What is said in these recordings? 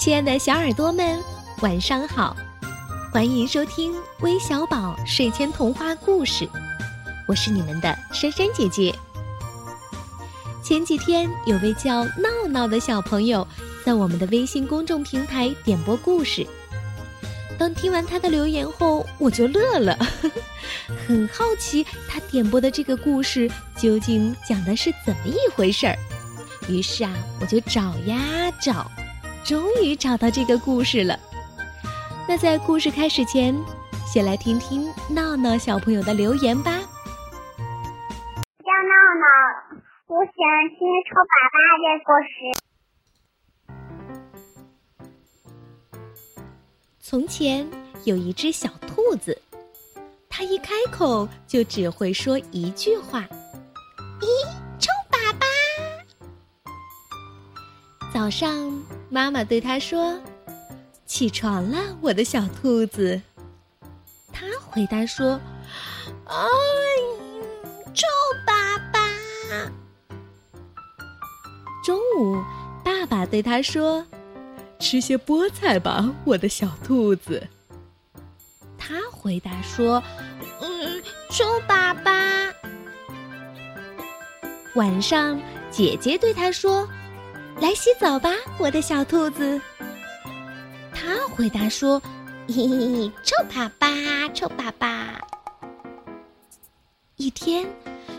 亲爱的小耳朵们，晚上好！欢迎收听微小宝睡前童话故事，我是你们的珊珊姐姐。前几天有位叫闹闹的小朋友在我们的微信公众平台点播故事，当听完他的留言后，我就乐了，很好奇他点播的这个故事究竟讲的是怎么一回事儿。于是啊，我就找呀找。终于找到这个故事了。那在故事开始前，先来听听闹闹小朋友的留言吧。叫闹闹，我喜欢听臭爸爸的故事。从前有一只小兔子，它一开口就只会说一句话：“咦，臭粑粑。”早上。妈妈对他说：“起床了，我的小兔子。”他回答说：“哎，臭爸爸。”中午，爸爸对他说：“吃些菠菜吧，我的小兔子。”他回答说：“嗯，臭爸爸。”晚上，姐姐对他说。来洗澡吧，我的小兔子。他回答说：“嘿嘿，臭爸爸，臭爸爸。”一天，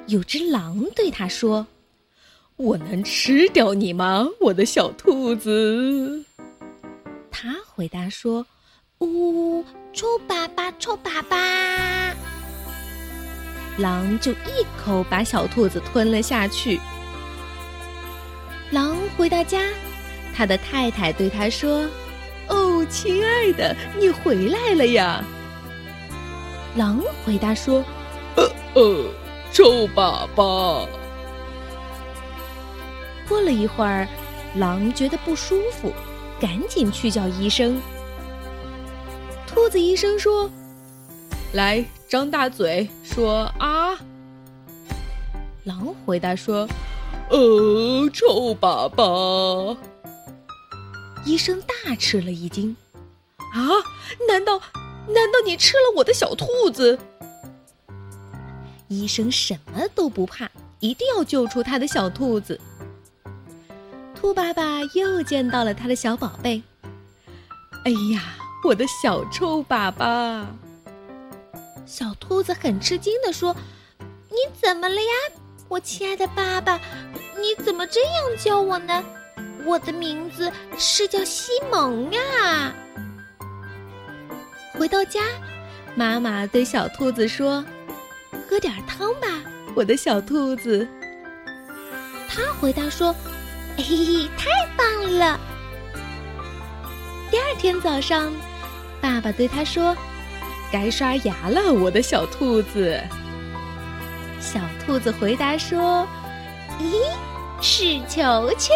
有只狼对他说：“我能吃掉你吗，我的小兔子？”他回答说：“呜，臭爸爸，臭爸爸。”狼就一口把小兔子吞了下去。狼回到家，他的太太对他说：“哦，亲爱的，你回来了呀。”狼回答说：“呃呃，臭粑粑。”过了一会儿，狼觉得不舒服，赶紧去叫医生。兔子医生说：“来，张大嘴，说啊。”狼回答说。呃，臭粑粑！医生大吃了一惊，啊？难道难道你吃了我的小兔子？医生什么都不怕，一定要救出他的小兔子。兔爸爸又见到了他的小宝贝。哎呀，我的小臭粑粑！小兔子很吃惊的说：“你怎么了呀，我亲爱的爸爸？”你怎么这样叫我呢？我的名字是叫西蒙呀。回到家，妈妈对小兔子说：“喝点汤吧，我的小兔子。”他回答说：“嘿嘿，太棒了。”第二天早上，爸爸对他说：“该刷牙了，我的小兔子。”小兔子回答说：“咦？”是球球，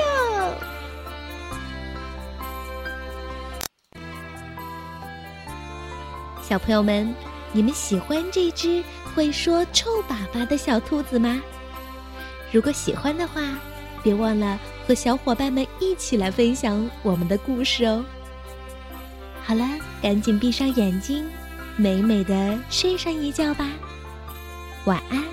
小朋友们，你们喜欢这只会说“臭粑粑”的小兔子吗？如果喜欢的话，别忘了和小伙伴们一起来分享我们的故事哦。好了，赶紧闭上眼睛，美美的睡上一觉吧，晚安。